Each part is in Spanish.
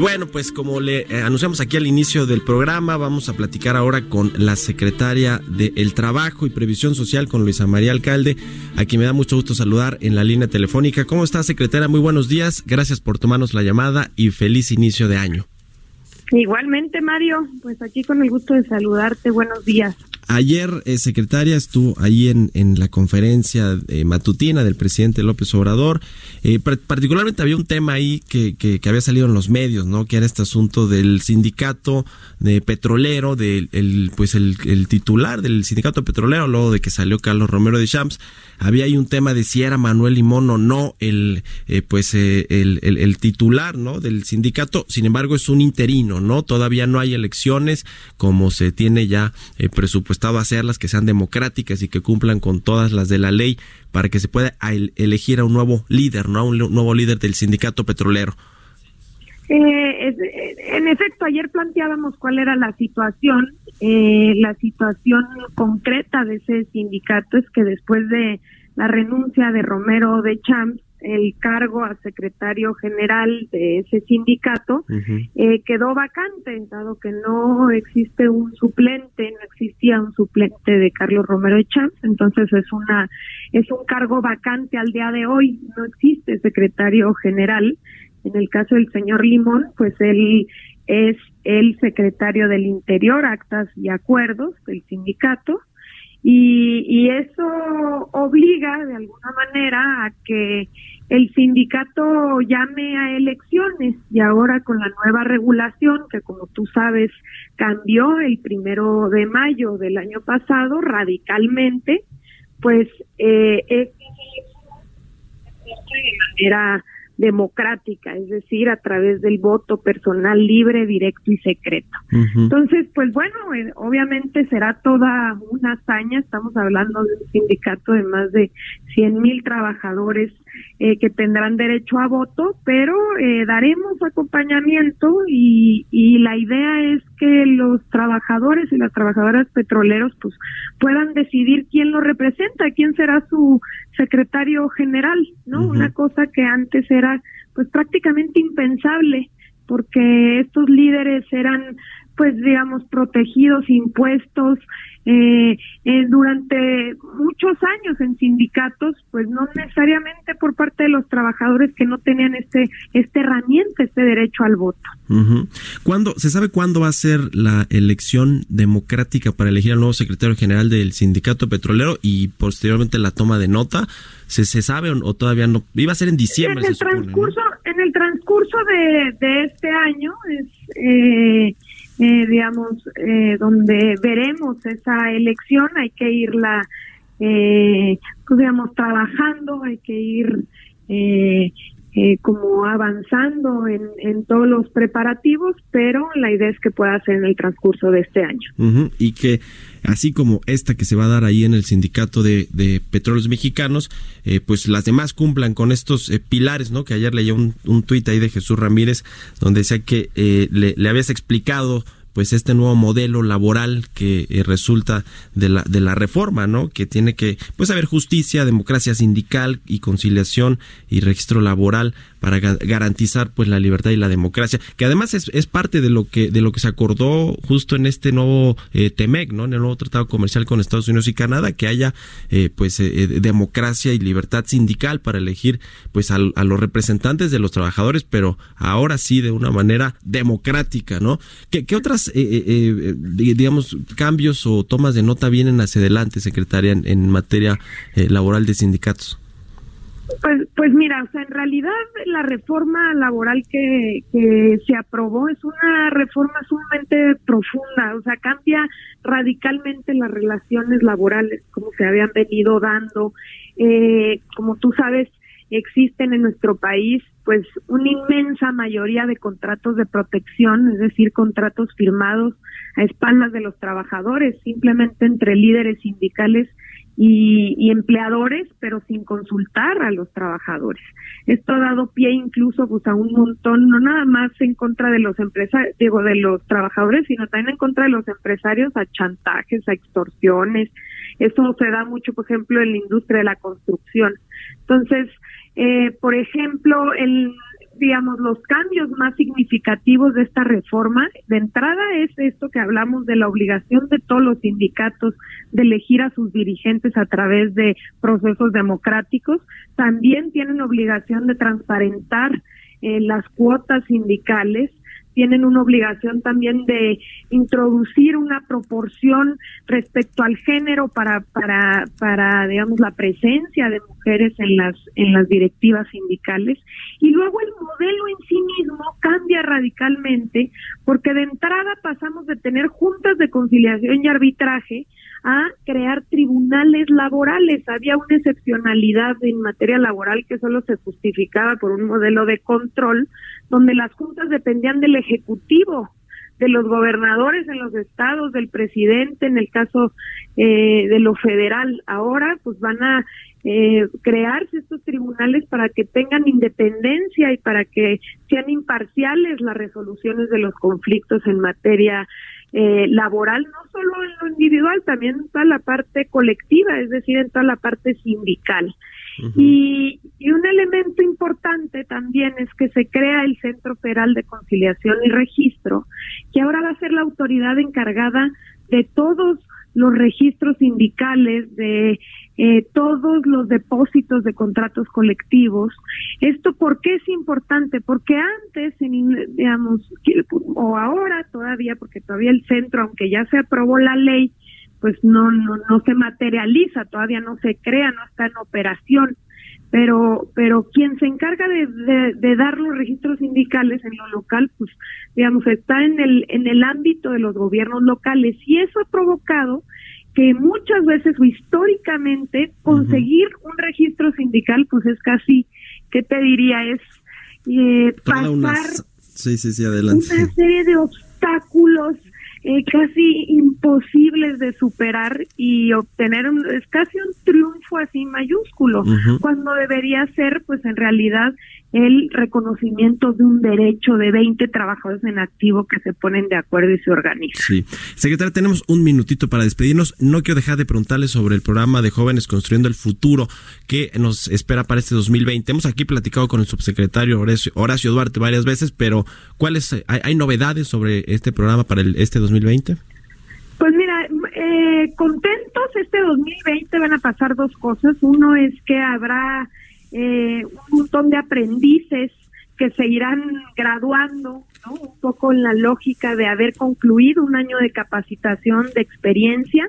Bueno, pues como le eh, anunciamos aquí al inicio del programa, vamos a platicar ahora con la secretaria de El Trabajo y Previsión Social, con Luisa María Alcalde, a quien me da mucho gusto saludar en la línea telefónica. ¿Cómo está, secretaria? Muy buenos días. Gracias por tomarnos la llamada y feliz inicio de año. Igualmente, Mario, pues aquí con el gusto de saludarte. Buenos días. Ayer, eh, secretaria, estuvo ahí en, en la conferencia eh, matutina del presidente López Obrador. Eh, particularmente había un tema ahí que, que, que, había salido en los medios, ¿no? Que era este asunto del sindicato de petrolero, del el, pues el, titular del sindicato petrolero, luego de que salió Carlos Romero de Champs. Había ahí un tema de si era Manuel Limón o no el, eh, pues el, el, titular, ¿no? Del sindicato. Sin embargo, es un interino, ¿no? Todavía no hay elecciones como se tiene ya presupuestado a hacerlas, que sean democráticas y que cumplan con todas las de la ley para que se pueda elegir a un nuevo líder, ¿no? un nuevo líder del sindicato petrolero. Eh, en efecto, ayer planteábamos cuál era la situación. Eh, la situación concreta de ese sindicato es que después de la renuncia de Romero de Champs, el cargo a secretario general de ese sindicato eh, quedó vacante, dado que no existe un suplente, no existía un suplente de Carlos Romero de Champs, entonces es una es un cargo vacante al día de hoy, no existe secretario general. En el caso del señor Limón, pues él es el secretario del Interior, Actas y Acuerdos del sindicato. Y, y eso obliga de alguna manera a que el sindicato llame a elecciones y ahora con la nueva regulación que como tú sabes cambió el primero de mayo del año pasado radicalmente pues eh, es de manera democrática, es decir, a través del voto personal libre, directo y secreto. Entonces, pues bueno, eh, obviamente será toda una hazaña, estamos hablando de un sindicato de más de 100 mil trabajadores eh, que tendrán derecho a voto, pero eh, daremos acompañamiento y, y la idea es que los trabajadores y las trabajadoras petroleros pues puedan decidir quién lo representa, quién será su secretario general, ¿no? Una cosa que antes era pues prácticamente impensable porque estos líderes eran pues digamos protegidos impuestos eh, eh, durante muchos años en sindicatos pues no necesariamente por parte de los trabajadores que no tenían este esta herramienta este derecho al voto. Uh ¿Cuándo, se sabe cuándo va a ser la elección democrática para elegir al nuevo secretario general del sindicato petrolero y posteriormente la toma de nota se, se sabe o, todavía no iba a ser en diciembre en el transcurso en el transcurso de, de este año es eh, eh, digamos, eh, donde veremos esa elección, hay que irla, eh, pues, digamos, trabajando, hay que ir eh, como avanzando en, en, todos los preparativos, pero la idea es que pueda ser en el transcurso de este año. Y que así como esta que se va a dar ahí en el sindicato de, de petróleos mexicanos, eh, pues las demás cumplan con estos eh, pilares, ¿no? Que ayer leía un, un tuit ahí de Jesús Ramírez donde decía que eh, le, le habías explicado pues este nuevo modelo laboral que eh, resulta de la de la reforma, ¿no? Que tiene que pues haber justicia, democracia sindical y conciliación y registro laboral para garantizar pues la libertad y la democracia, que además es, es parte de lo que de lo que se acordó justo en este nuevo eh, TEMEC, ¿no? En el nuevo tratado comercial con Estados Unidos y Canadá, que haya eh, pues eh, democracia y libertad sindical para elegir pues a, a, los representantes de los trabajadores, pero ahora sí de una manera democrática, ¿no? ¿Qué, qué otras eh, eh, digamos cambios o tomas de nota vienen hacia adelante, secretaria, en, materia laboral de sindicatos? Pues, pues mira, o sea, en realidad la reforma laboral que, que se aprobó es una reforma sumamente profunda, o sea, cambia radicalmente las relaciones laborales como se habían venido dando. Eh, como tú sabes, existen en nuestro país pues una inmensa mayoría de contratos de protección, es decir, contratos firmados a espaldas de los trabajadores, simplemente entre líderes sindicales y, empleadores, pero sin consultar a los trabajadores. Esto ha dado pie incluso pues, a un montón, no nada más en contra de los empresarios, digo, de los trabajadores, sino también en contra de los empresarios a chantajes, a extorsiones. Eso se da mucho, por ejemplo, en la industria de la construcción. Entonces, eh, por ejemplo, el digamos, los cambios más significativos de esta reforma, de entrada es esto que hablamos de la obligación de todos los sindicatos de elegir a sus dirigentes a través de procesos democráticos. También tienen obligación de transparentar eh, las cuotas sindicales tienen una obligación también de introducir una proporción respecto al género para para para digamos la presencia de mujeres en las en las directivas sindicales y luego el modelo en sí mismo cambia radicalmente porque de entrada pasamos de tener juntas de conciliación y arbitraje a crear tribunales laborales. Había una excepcionalidad en materia laboral que solo se justificaba por un modelo de control donde las juntas dependían del Ejecutivo, de los gobernadores en los estados, del presidente, en el caso eh, de lo federal. Ahora pues van a eh, crearse estos tribunales para que tengan independencia y para que sean imparciales las resoluciones de los conflictos en materia eh, laboral, no solo en lo individual, también en toda la parte colectiva, es decir, en toda la parte sindical. Y, y, un elemento importante también es que se crea el Centro Federal de Conciliación y Registro, que ahora va a ser la autoridad encargada de todos los registros sindicales, de eh, todos los depósitos de contratos colectivos. ¿Esto por qué es importante? Porque antes, en, digamos, o ahora todavía, porque todavía el centro, aunque ya se aprobó la ley, pues no, no, no se materializa, todavía no se crea, no está en operación. Pero, pero quien se encarga de, de, dar los registros sindicales en lo local, pues, digamos, está en el, en el ámbito de los gobiernos locales y eso ha provocado que muchas veces o históricamente conseguir un registro sindical pues es casi, ¿qué te diría? Es eh, pasar una serie de obstáculos eh, casi imposibles de superar y obtener un, es casi un triunfo así mayúsculo, cuando debería ser pues en realidad el reconocimiento de un derecho de 20 trabajadores en activo que se ponen de acuerdo y se organizan. Sí. Secretaria, tenemos un minutito para despedirnos. No quiero dejar de preguntarle sobre el programa de Jóvenes Construyendo el Futuro que nos espera para este 2020. Hemos aquí platicado con el subsecretario Horacio, Duarte varias veces, pero ¿cuáles hay, hay novedades sobre este programa para el, este 2020? Pues mira, eh, contentos, este 2020 van a pasar dos cosas. Uno es que habrá eh, un montón de aprendices que se irán graduando, un poco en la lógica de haber concluido un año de capacitación, de experiencia,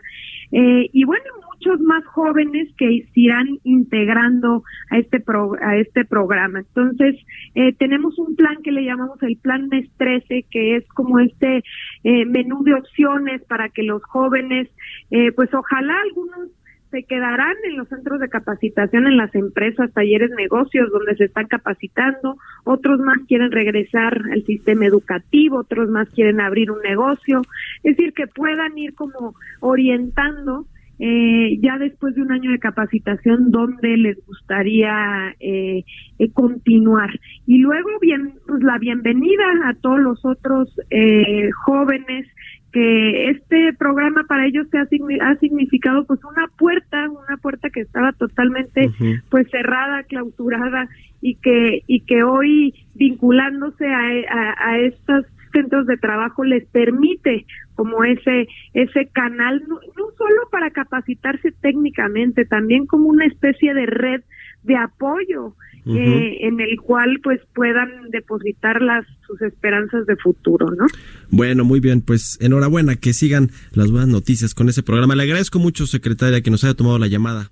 eh, y bueno, muchos más jóvenes que se irán integrando a este a este programa. Entonces, eh, tenemos un plan que le llamamos el Plan MES 13, que es como este eh, menú de opciones para que los jóvenes, eh, pues ojalá algunos se quedarán en los centros de capacitación, en las empresas, talleres, negocios donde se están capacitando, otros más quieren regresar al sistema educativo, otros más quieren abrir un negocio, es decir, que puedan ir como orientando eh, ya después de un año de capacitación donde les gustaría eh, eh, continuar. Y luego, bien, pues la bienvenida a todos los otros eh, jóvenes que este programa para ellos se ha, ha, significado pues una puerta, una puerta que estaba totalmente pues cerrada, clausurada y que y que hoy vinculándose a, a, estos centros de trabajo les permite como ese ese canal no, solo para capacitarse técnicamente, también como una especie de red de apoyo eh, en el cual pues puedan depositar las sus esperanzas de futuro, ¿no? Bueno, muy bien, pues enhorabuena, que sigan las buenas noticias con ese programa. Le agradezco mucho, secretaria, que nos haya tomado la llamada.